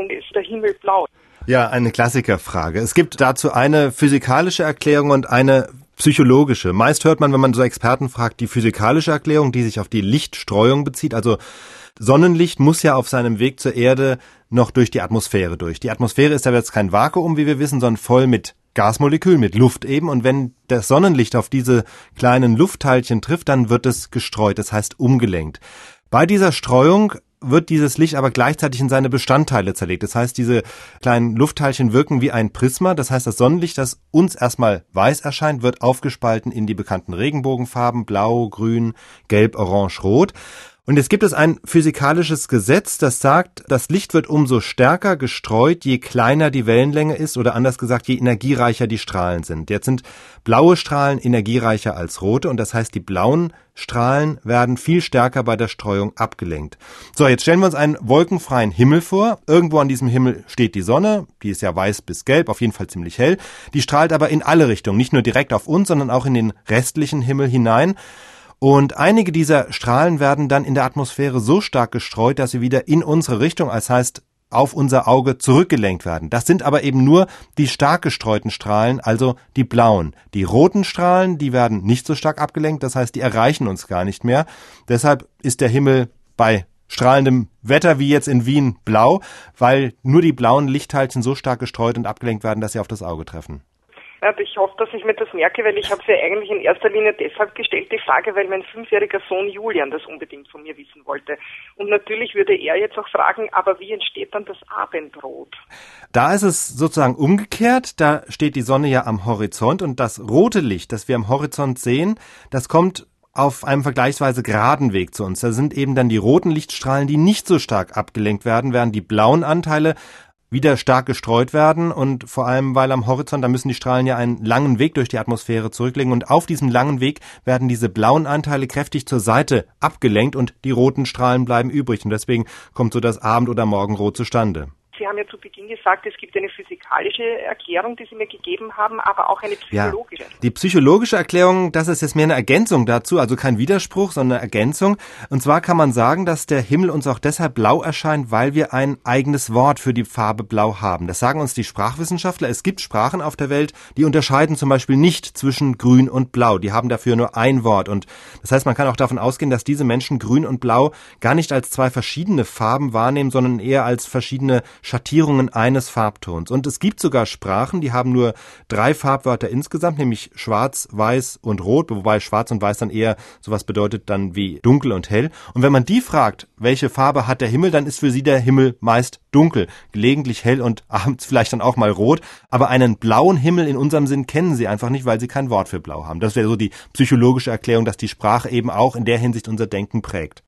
warum ist der Himmel blau? Ja, eine Klassikerfrage. Es gibt dazu eine physikalische Erklärung und eine psychologische. Meist hört man, wenn man so Experten fragt, die physikalische Erklärung, die sich auf die Lichtstreuung bezieht. Also Sonnenlicht muss ja auf seinem Weg zur Erde noch durch die Atmosphäre durch. Die Atmosphäre ist aber jetzt kein Vakuum, wie wir wissen, sondern voll mit Gasmolekülen, mit Luft eben. Und wenn das Sonnenlicht auf diese kleinen Luftteilchen trifft, dann wird es gestreut, das heißt umgelenkt. Bei dieser Streuung wird dieses Licht aber gleichzeitig in seine Bestandteile zerlegt. Das heißt, diese kleinen Luftteilchen wirken wie ein Prisma. Das heißt, das Sonnenlicht, das uns erstmal weiß erscheint, wird aufgespalten in die bekannten Regenbogenfarben Blau, Grün, Gelb, Orange, Rot. Und jetzt gibt es ein physikalisches Gesetz, das sagt, das Licht wird umso stärker gestreut, je kleiner die Wellenlänge ist oder anders gesagt, je energiereicher die Strahlen sind. Jetzt sind blaue Strahlen energiereicher als rote und das heißt, die blauen Strahlen werden viel stärker bei der Streuung abgelenkt. So, jetzt stellen wir uns einen wolkenfreien Himmel vor. Irgendwo an diesem Himmel steht die Sonne, die ist ja weiß bis gelb, auf jeden Fall ziemlich hell. Die strahlt aber in alle Richtungen, nicht nur direkt auf uns, sondern auch in den restlichen Himmel hinein. Und einige dieser Strahlen werden dann in der Atmosphäre so stark gestreut, dass sie wieder in unsere Richtung, als heißt auf unser Auge zurückgelenkt werden. Das sind aber eben nur die stark gestreuten Strahlen, also die blauen. Die roten Strahlen, die werden nicht so stark abgelenkt, das heißt, die erreichen uns gar nicht mehr. Deshalb ist der Himmel bei strahlendem Wetter wie jetzt in Wien blau, weil nur die blauen Lichtteilchen so stark gestreut und abgelenkt werden, dass sie auf das Auge treffen. Ich hoffe, dass ich mir das merke, weil ich habe sie eigentlich in erster Linie deshalb gestellt, die Frage, weil mein fünfjähriger Sohn Julian das unbedingt von mir wissen wollte. Und natürlich würde er jetzt auch fragen, aber wie entsteht dann das Abendrot? Da ist es sozusagen umgekehrt. Da steht die Sonne ja am Horizont und das rote Licht, das wir am Horizont sehen, das kommt auf einem vergleichsweise geraden Weg zu uns. Da sind eben dann die roten Lichtstrahlen, die nicht so stark abgelenkt werden, während die blauen Anteile wieder stark gestreut werden und vor allem, weil am Horizont, da müssen die Strahlen ja einen langen Weg durch die Atmosphäre zurücklegen und auf diesem langen Weg werden diese blauen Anteile kräftig zur Seite abgelenkt und die roten Strahlen bleiben übrig und deswegen kommt so das Abend- oder Morgenrot zustande. Sie haben ja zu Beginn gesagt, es gibt eine physikalische Erklärung, die Sie mir gegeben haben, aber auch eine psychologische. Ja, die psychologische Erklärung, das ist jetzt mehr eine Ergänzung dazu, also kein Widerspruch, sondern eine Ergänzung. Und zwar kann man sagen, dass der Himmel uns auch deshalb blau erscheint, weil wir ein eigenes Wort für die Farbe blau haben. Das sagen uns die Sprachwissenschaftler. Es gibt Sprachen auf der Welt, die unterscheiden zum Beispiel nicht zwischen grün und blau. Die haben dafür nur ein Wort. Und das heißt, man kann auch davon ausgehen, dass diese Menschen grün und blau gar nicht als zwei verschiedene Farben wahrnehmen, sondern eher als verschiedene Schattierungen eines Farbtons. Und es gibt sogar Sprachen, die haben nur drei Farbwörter insgesamt, nämlich schwarz, weiß und rot, wobei schwarz und weiß dann eher sowas bedeutet dann wie dunkel und hell. Und wenn man die fragt, welche Farbe hat der Himmel, dann ist für sie der Himmel meist dunkel, gelegentlich hell und abends vielleicht dann auch mal rot. Aber einen blauen Himmel in unserem Sinn kennen sie einfach nicht, weil sie kein Wort für blau haben. Das wäre so die psychologische Erklärung, dass die Sprache eben auch in der Hinsicht unser Denken prägt.